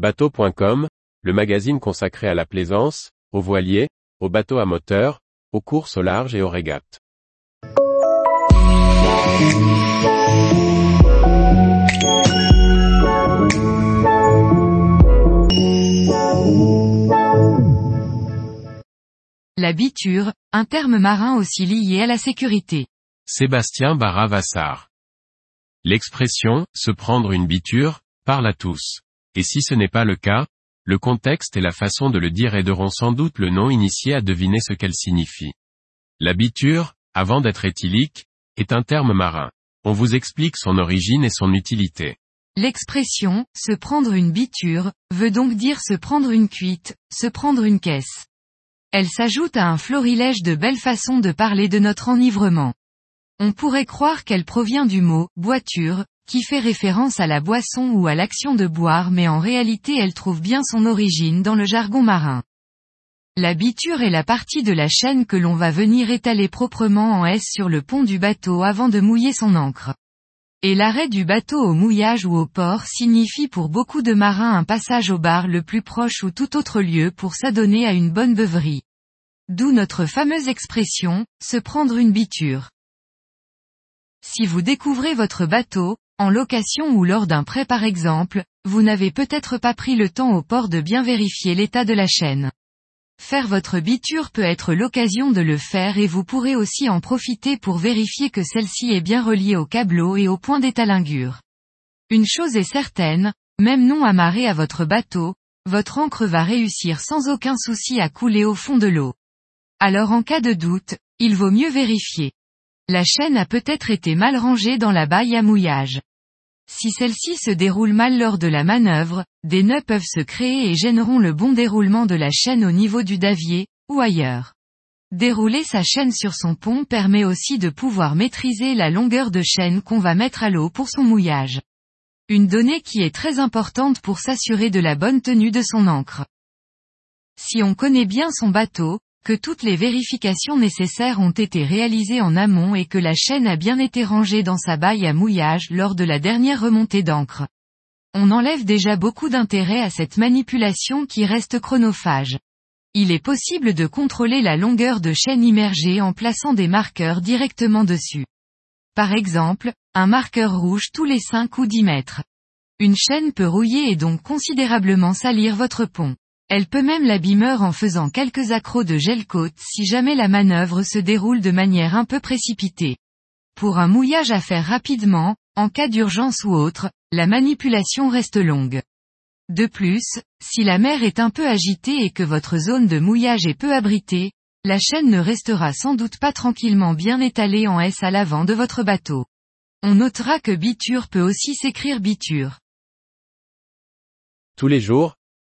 Bateau.com, le magazine consacré à la plaisance, aux voiliers, aux bateaux à moteur, aux courses au large et aux régates. La biture, un terme marin aussi lié à la sécurité. Sébastien Barra-Vassar. L'expression, se prendre une biture, parle à tous. Et si ce n'est pas le cas, le contexte et la façon de le dire aideront sans doute le non initié à deviner ce qu'elle signifie. La biture, avant d'être éthylique, est un terme marin. On vous explique son origine et son utilité. L'expression, se prendre une biture, veut donc dire se prendre une cuite, se prendre une caisse. Elle s'ajoute à un florilège de belles façons de parler de notre enivrement. On pourrait croire qu'elle provient du mot boiture, qui fait référence à la boisson ou à l'action de boire mais en réalité elle trouve bien son origine dans le jargon marin. La biture est la partie de la chaîne que l'on va venir étaler proprement en S sur le pont du bateau avant de mouiller son ancre. Et l'arrêt du bateau au mouillage ou au port signifie pour beaucoup de marins un passage au bar le plus proche ou tout autre lieu pour s'adonner à une bonne beuverie. D'où notre fameuse expression, se prendre une biture. Si vous découvrez votre bateau, en location ou lors d'un prêt par exemple, vous n'avez peut-être pas pris le temps au port de bien vérifier l'état de la chaîne. Faire votre biture peut être l'occasion de le faire et vous pourrez aussi en profiter pour vérifier que celle-ci est bien reliée au câbleau et au point d'étalingure. Une chose est certaine, même non amarré à votre bateau, votre encre va réussir sans aucun souci à couler au fond de l'eau. Alors en cas de doute, il vaut mieux vérifier. La chaîne a peut-être été mal rangée dans la baille à mouillage. Si celle-ci se déroule mal lors de la manœuvre, des nœuds peuvent se créer et gêneront le bon déroulement de la chaîne au niveau du davier, ou ailleurs. Dérouler sa chaîne sur son pont permet aussi de pouvoir maîtriser la longueur de chaîne qu'on va mettre à l'eau pour son mouillage. Une donnée qui est très importante pour s'assurer de la bonne tenue de son encre. Si on connaît bien son bateau, que toutes les vérifications nécessaires ont été réalisées en amont et que la chaîne a bien été rangée dans sa baille à mouillage lors de la dernière remontée d'encre. On enlève déjà beaucoup d'intérêt à cette manipulation qui reste chronophage. Il est possible de contrôler la longueur de chaîne immergée en plaçant des marqueurs directement dessus. Par exemple, un marqueur rouge tous les 5 ou 10 mètres. Une chaîne peut rouiller et donc considérablement salir votre pont. Elle peut même l'abîmer en faisant quelques accros de gel-côte si jamais la manœuvre se déroule de manière un peu précipitée. Pour un mouillage à faire rapidement, en cas d'urgence ou autre, la manipulation reste longue. De plus, si la mer est un peu agitée et que votre zone de mouillage est peu abritée, la chaîne ne restera sans doute pas tranquillement bien étalée en S à l'avant de votre bateau. On notera que biture peut aussi s'écrire biture. Tous les jours,